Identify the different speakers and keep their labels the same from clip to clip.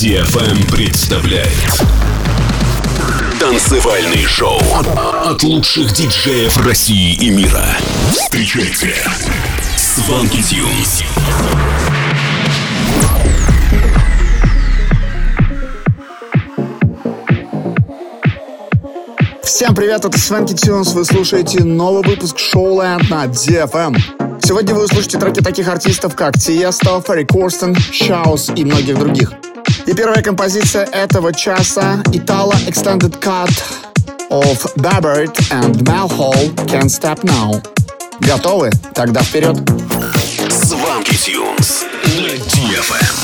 Speaker 1: DFM представляет Танцевальный шоу от лучших диджеев России и мира. Встречайте Сванки Тюнс.
Speaker 2: Всем привет, это Свенки Тюнс, вы слушаете новый выпуск шоу Land на DFM. Сегодня вы услышите треки таких артистов, как Тиесто, Ферри Корстен, Шаус и многих других. И первая композиция этого часа — Italo Extended Cut of Babert and Malhol Can't Stop Now. Готовы? Тогда вперед!
Speaker 1: Сванки Тюнс на DFM.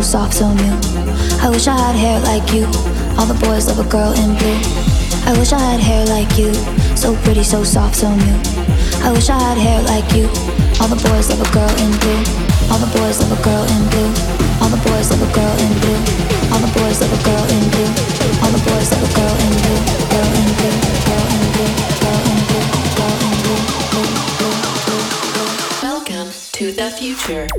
Speaker 3: So soft, so new. I wish I had hair like you. All the boys love a girl in blue. I wish I had hair like you. So pretty, so soft, so new. I wish I had hair like you. All the boys love a girl in blue. All the boys love a girl in blue. All the boys love a girl in blue. All the boys love a girl in blue. All the boys love a girl in blue. Girl in blue. Girl in blue. Girl in blue. Girl in blue.
Speaker 4: Welcome to the future.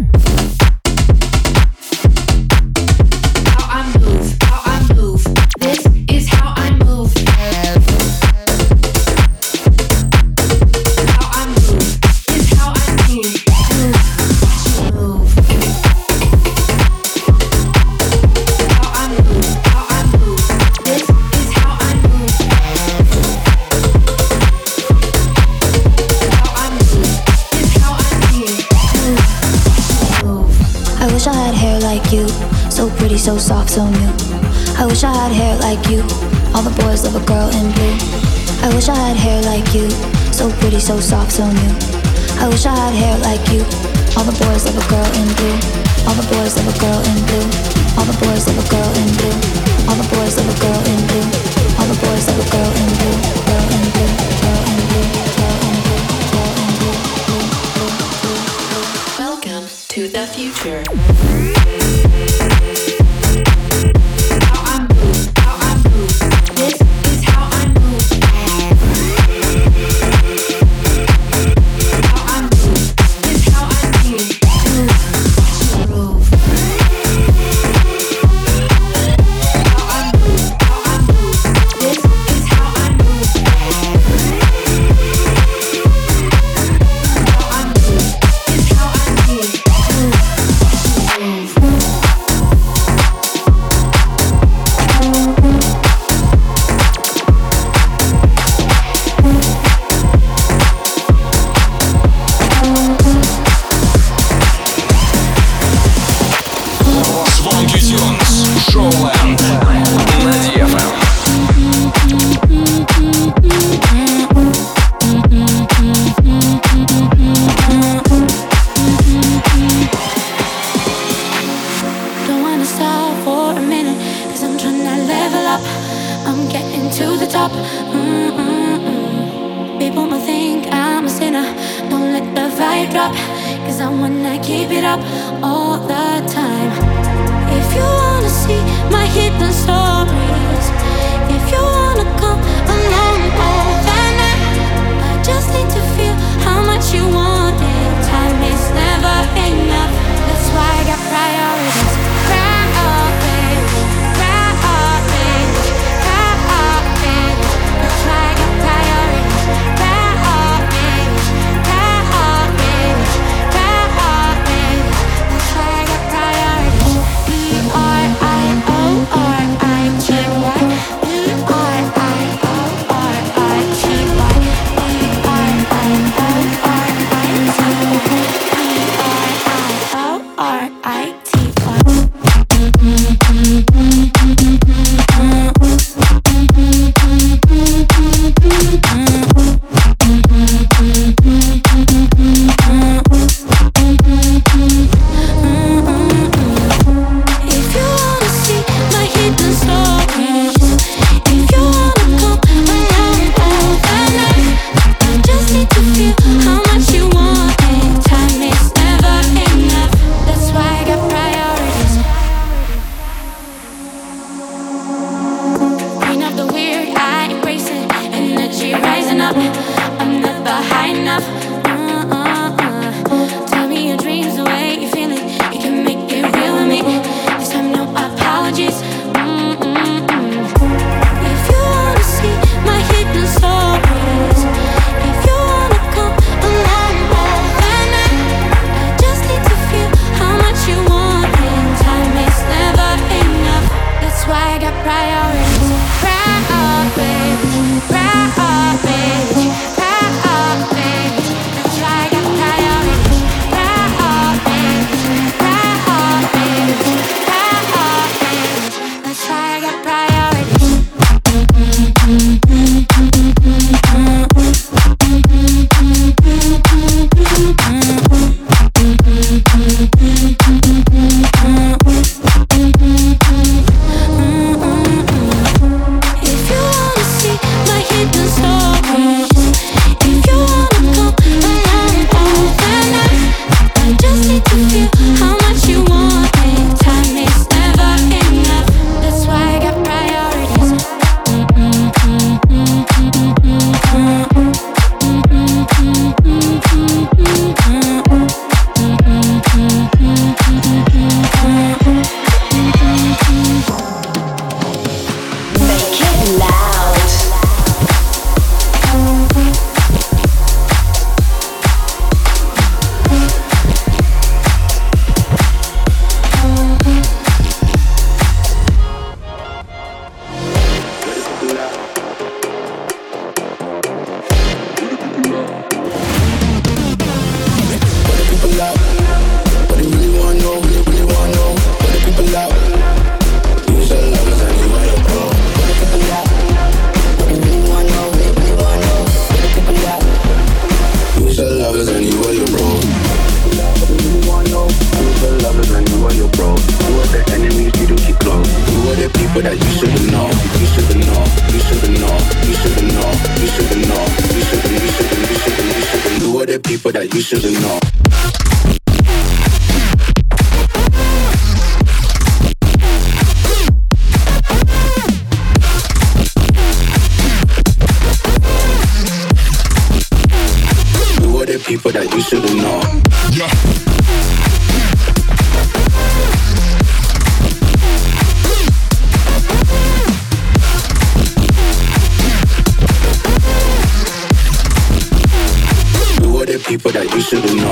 Speaker 3: So soft, so new. I wish I had hair like you. All the boys love a girl in blue. I wish I had hair like you. So pretty, so soft, so new. I wish I had hair like you. All the boys love a girl in blue. All the boys love a girl in blue. All the boys love a girl in blue. All the boys love a girl in blue. All the boys love a girl in blue. Girl in blue. Girl in blue. Girl in blue. Girl in
Speaker 4: blue. Welcome to the future.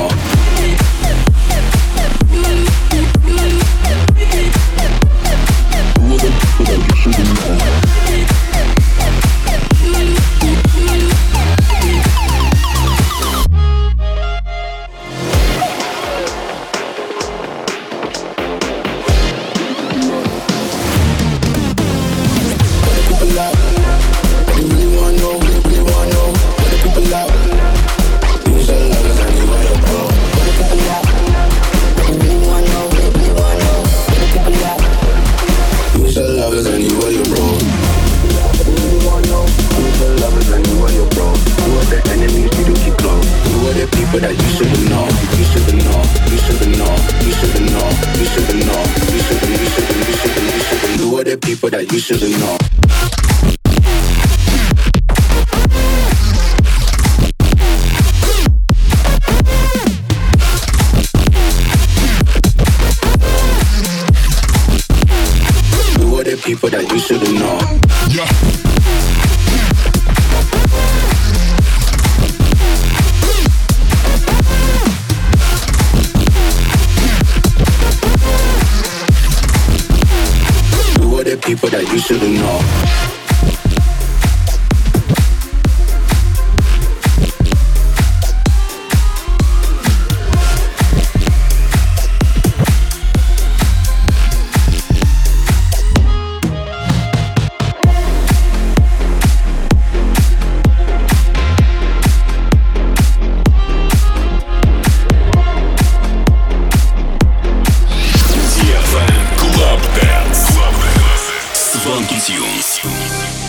Speaker 5: You
Speaker 6: Swanky Tunes.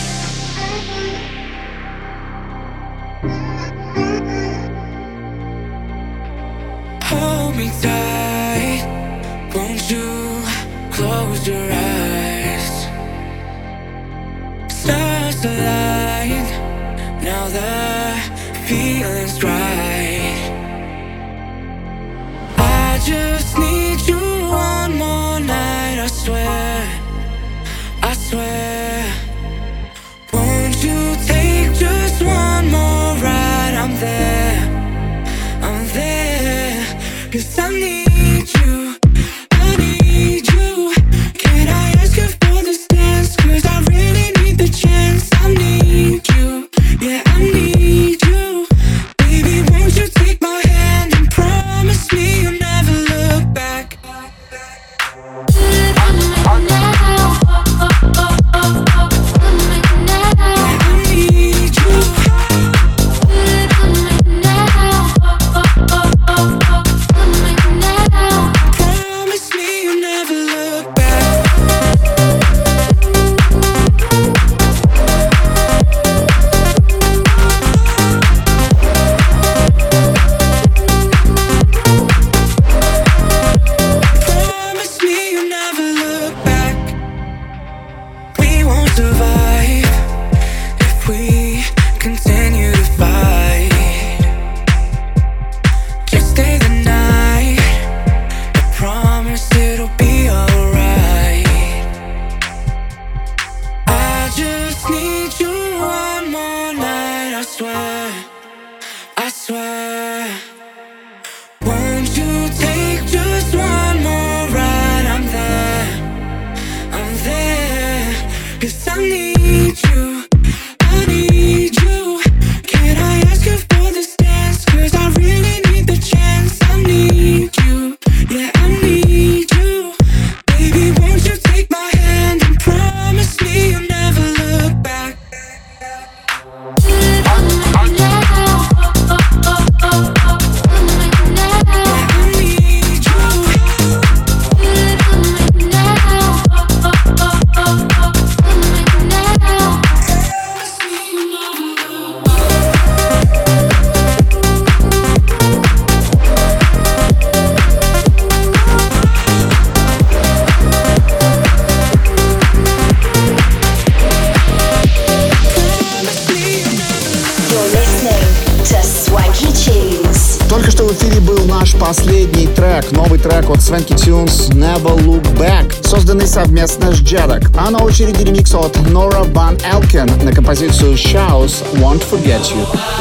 Speaker 7: Night. А на очереди ремикс от Nora Van Elken на композицию Shouse Won't Forget You.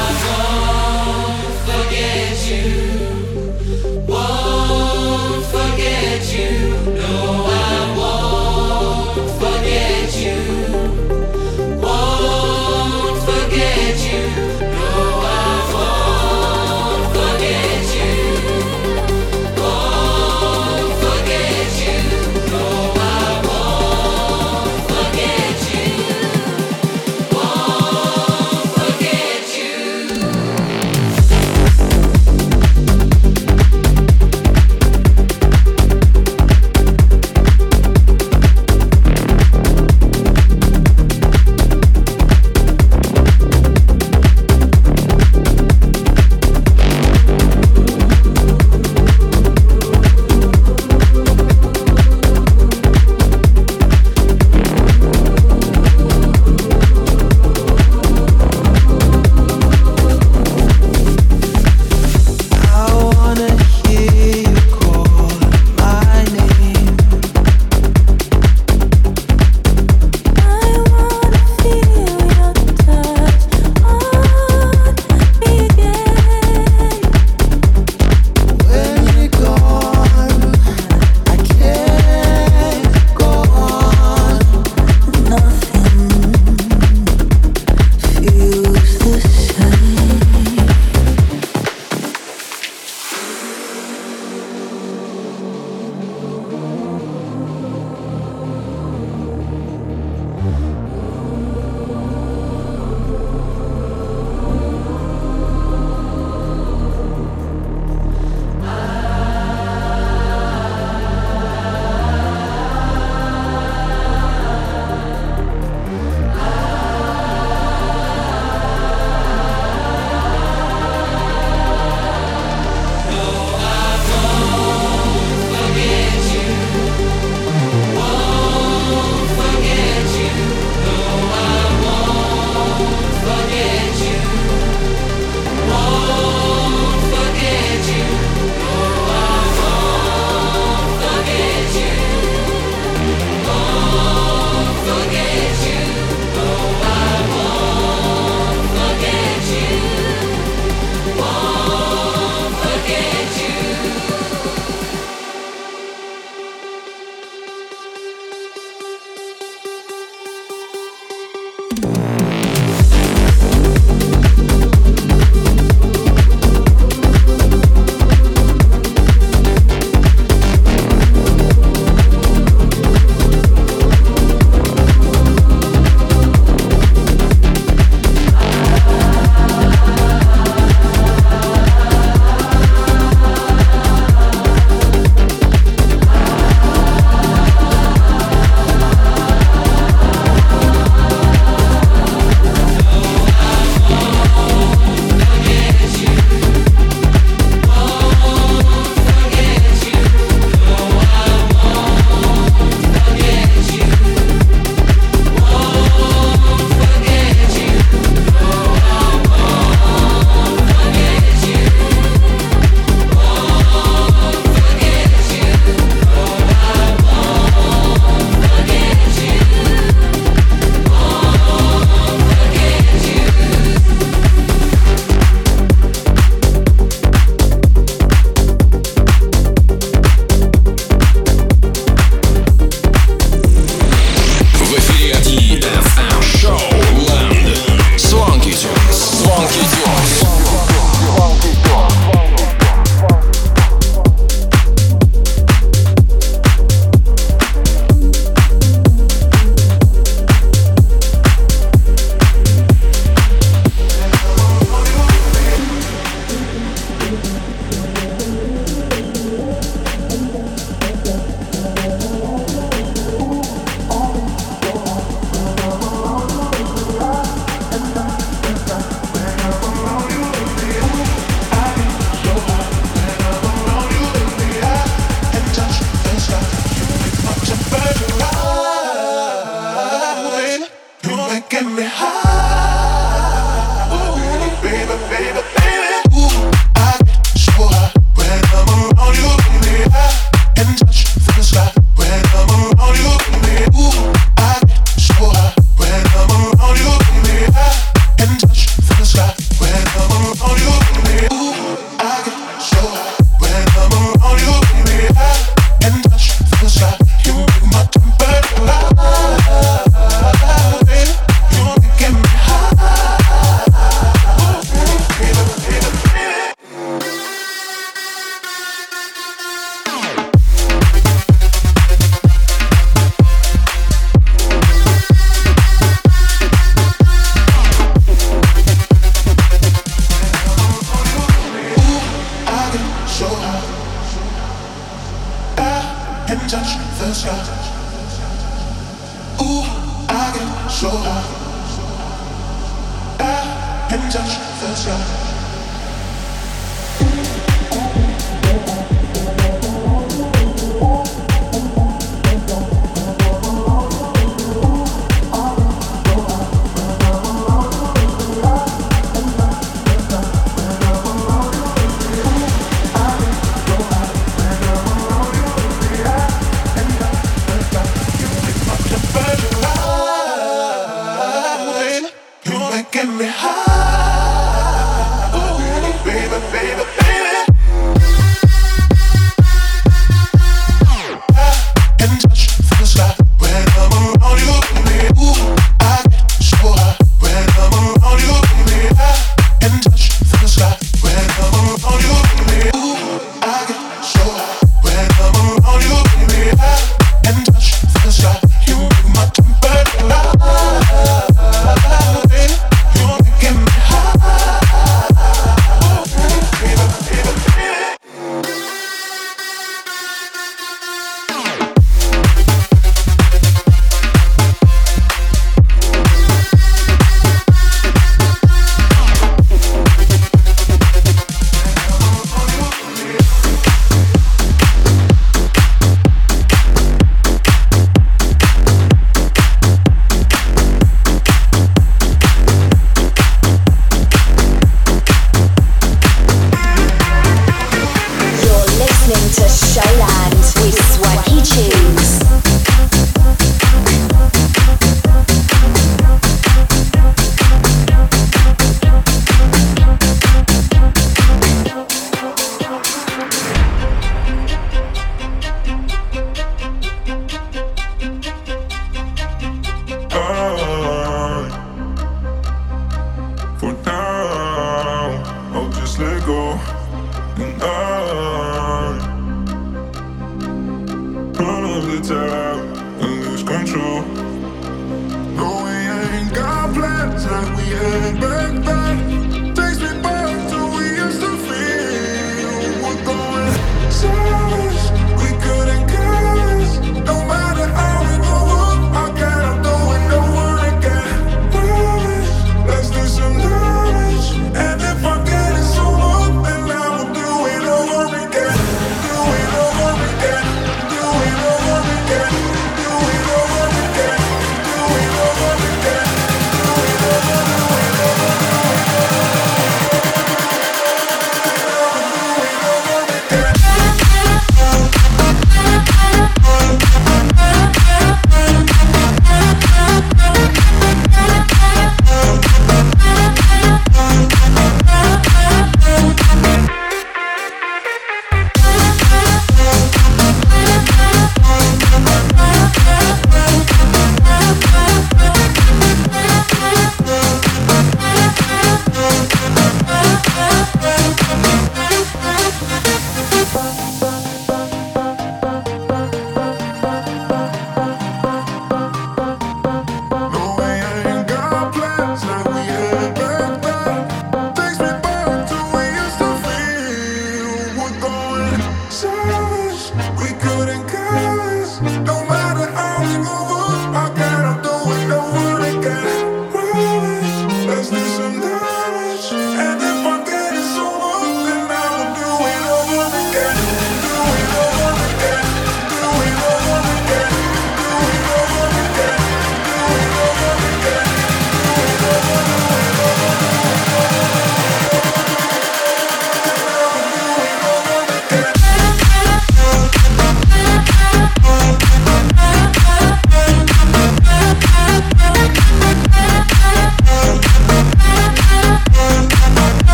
Speaker 7: back, back.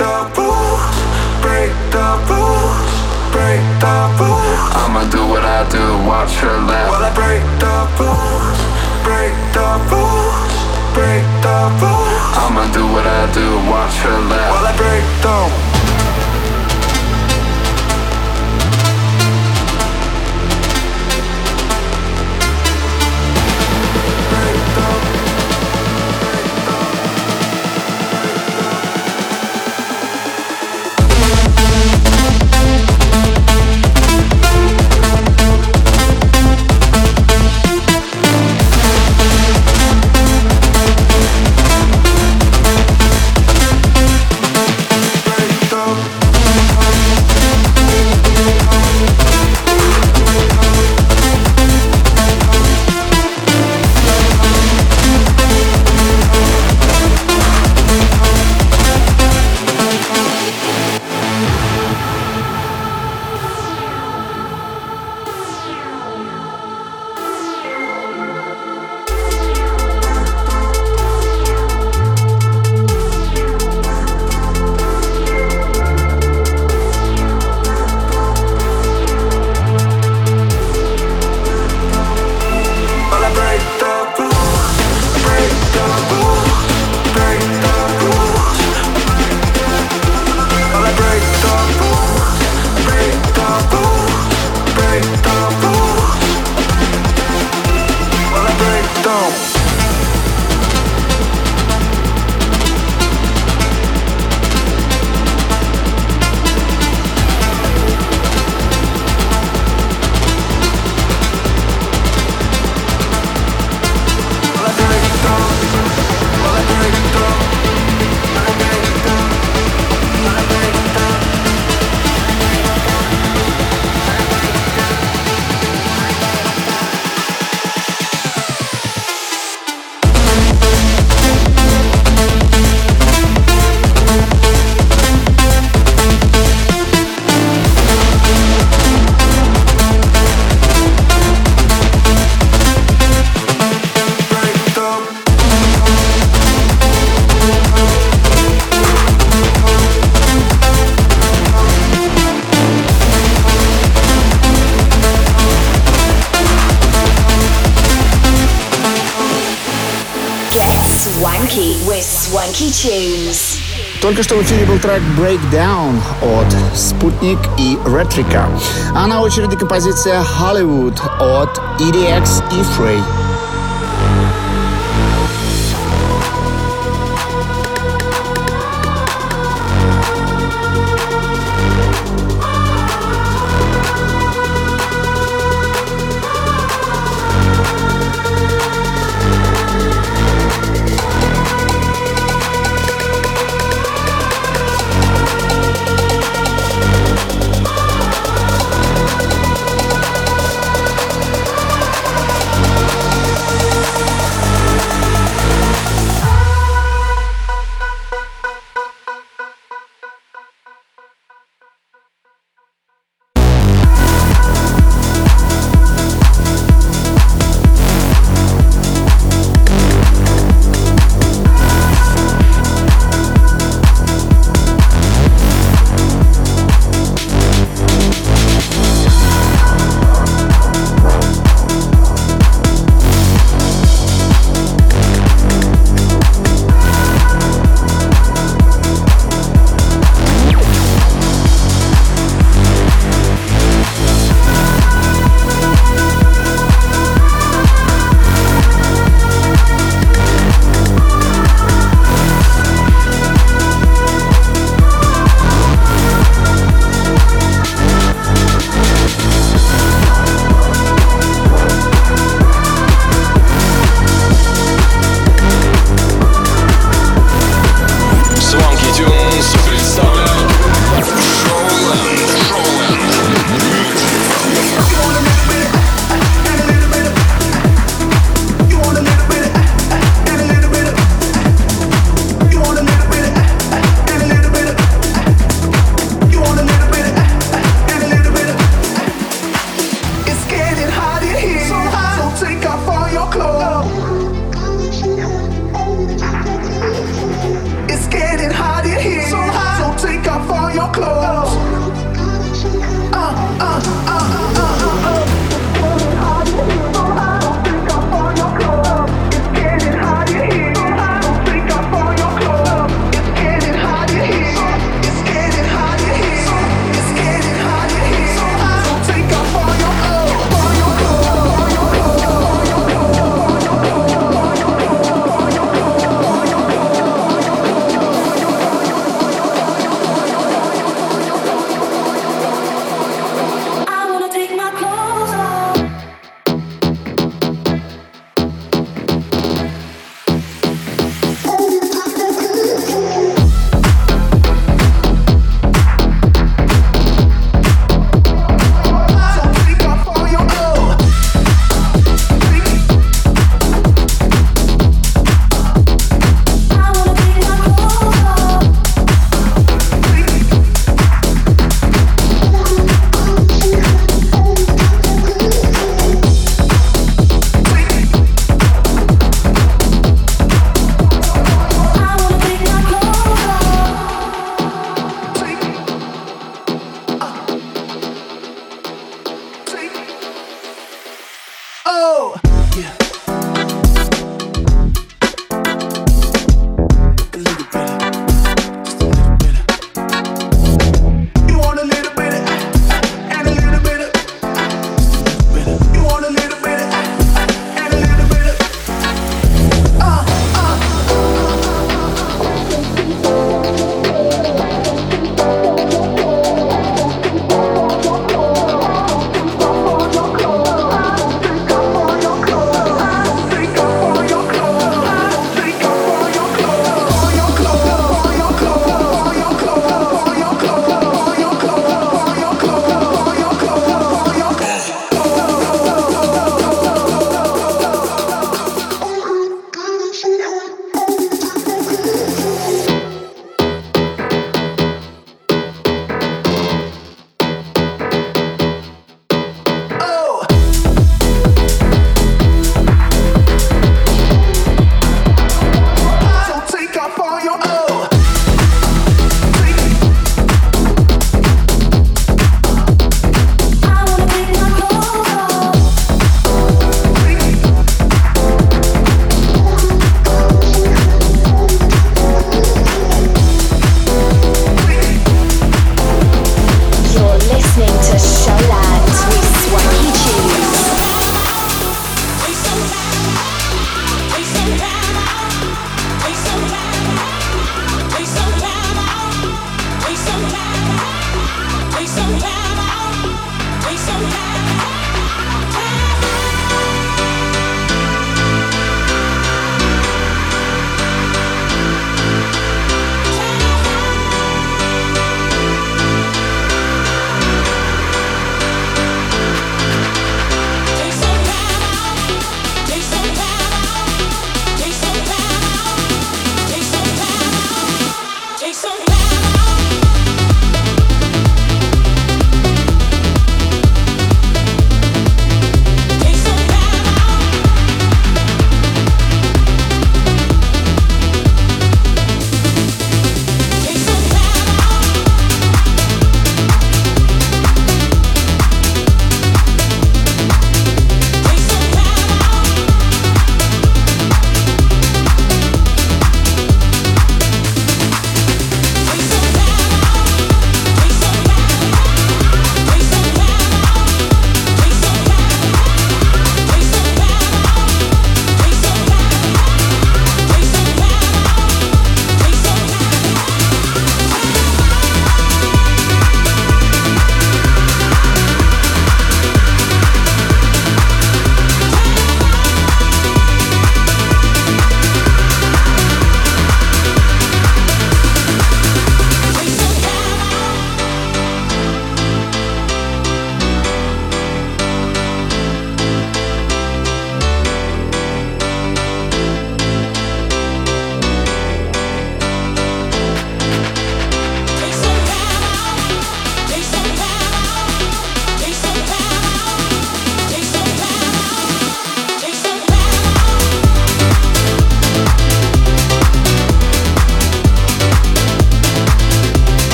Speaker 7: the rules, break the rules, break the rules. I'ma do what I do, watch her laugh. While I break the rules, break the rules, break the rules. I'ma do what I do, watch her laugh. While I
Speaker 2: break the Breakdown от Sputnik и Retrika. а на очереди композиция Hollywood от EDX и Frey.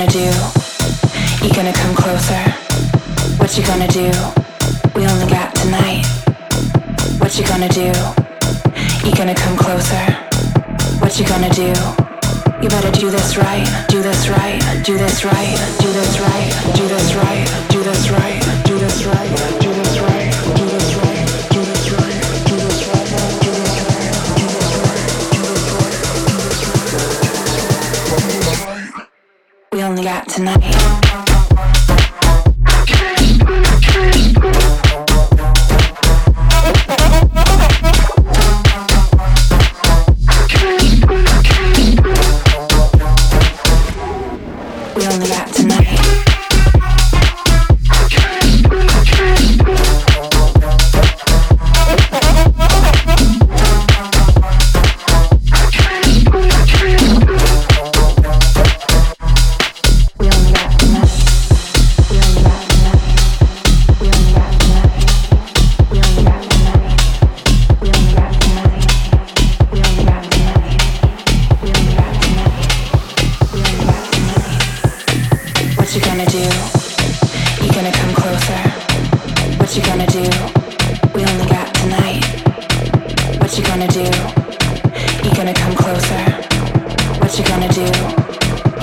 Speaker 8: gonna do? You gonna come closer? What you gonna do? We only got tonight.
Speaker 9: What you gonna do? You gonna come
Speaker 8: closer? What you gonna do? You better do this right, do this right, do this right, do this
Speaker 9: right, do this right, do this right.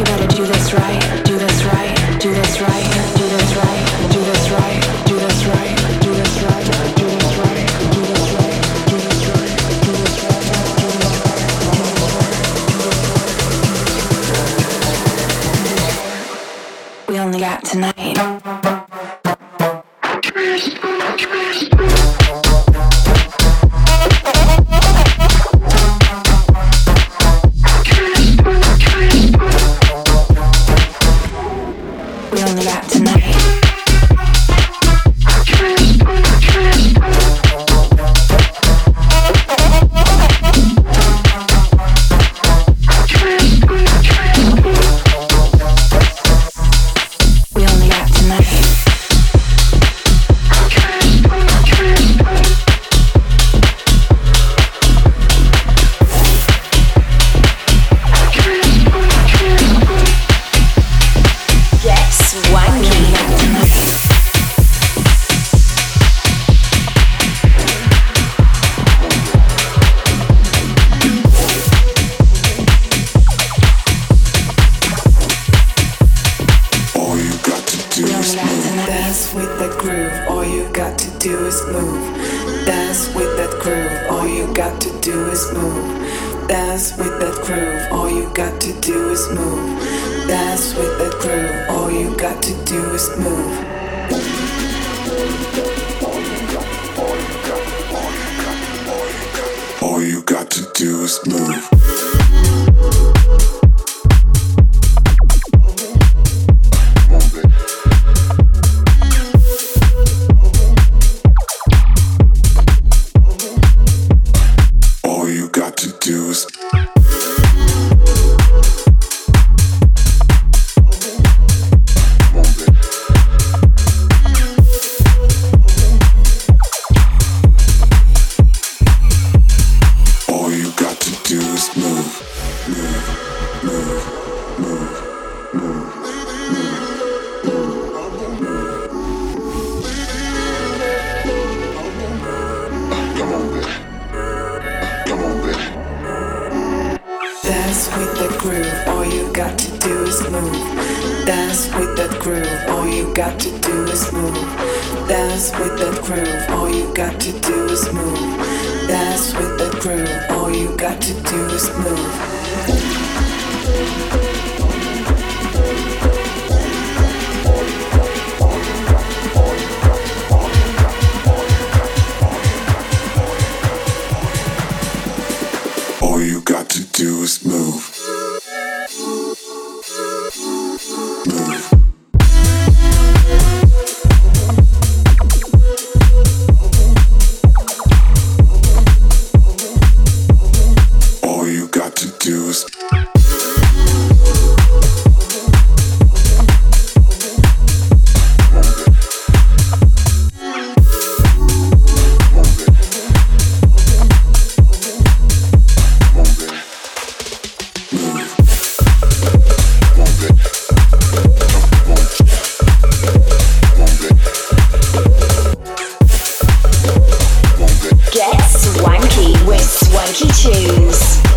Speaker 9: gotta do this right, do
Speaker 10: this right, do this right.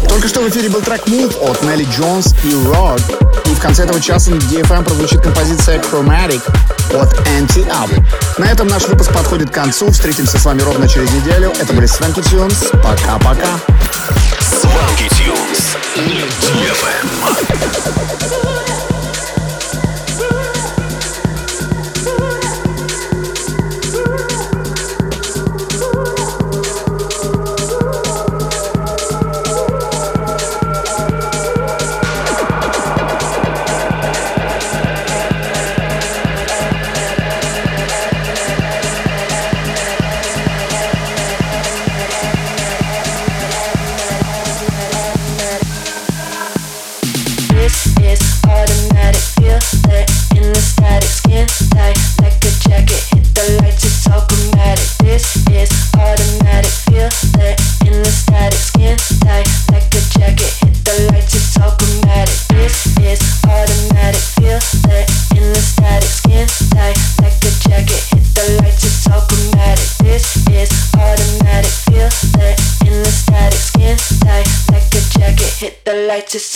Speaker 2: Только что в эфире был трек Move от Нелли Джонс и Rod, И в конце этого часа на DFM прозвучит композиция Chromatic от Anti-Up. На этом наш выпуск подходит к концу. Встретимся с вами ровно через неделю. Это были Swanky Tunes. Пока-пока.
Speaker 11: Swanky Tunes DFM.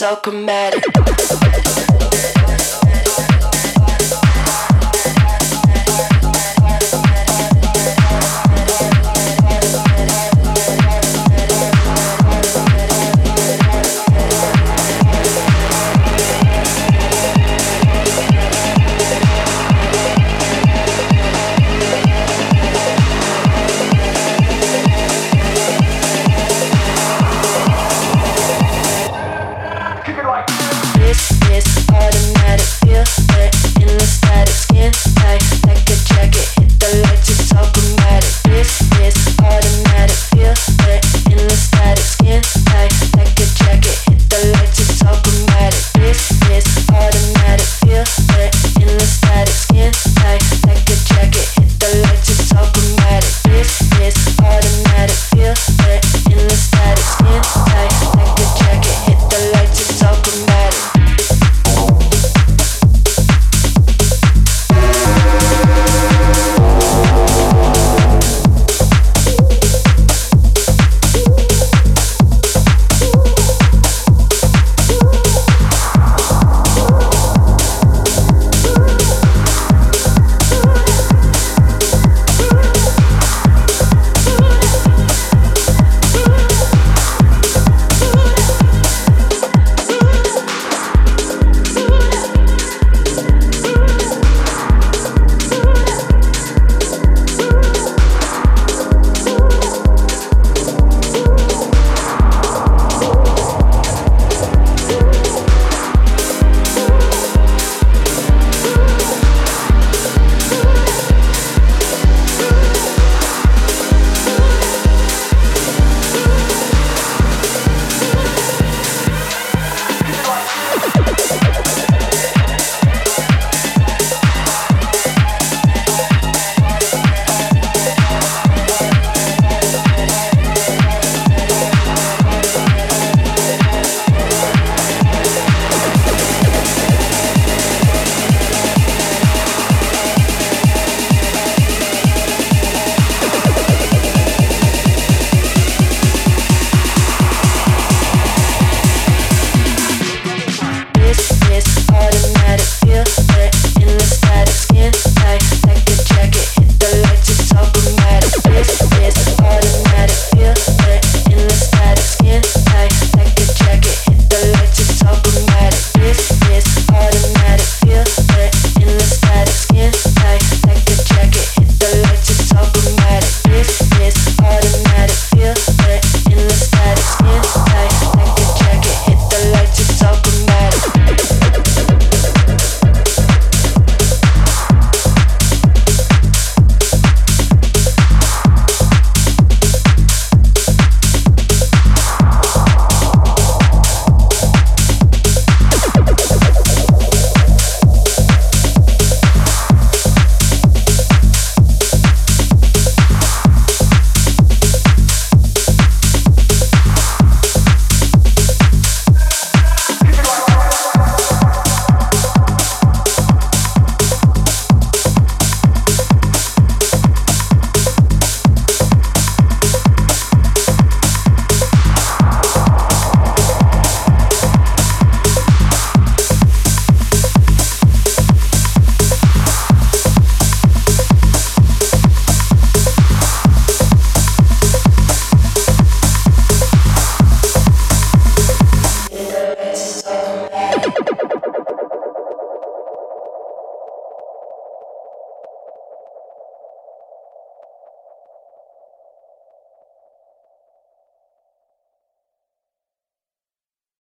Speaker 12: so comedic.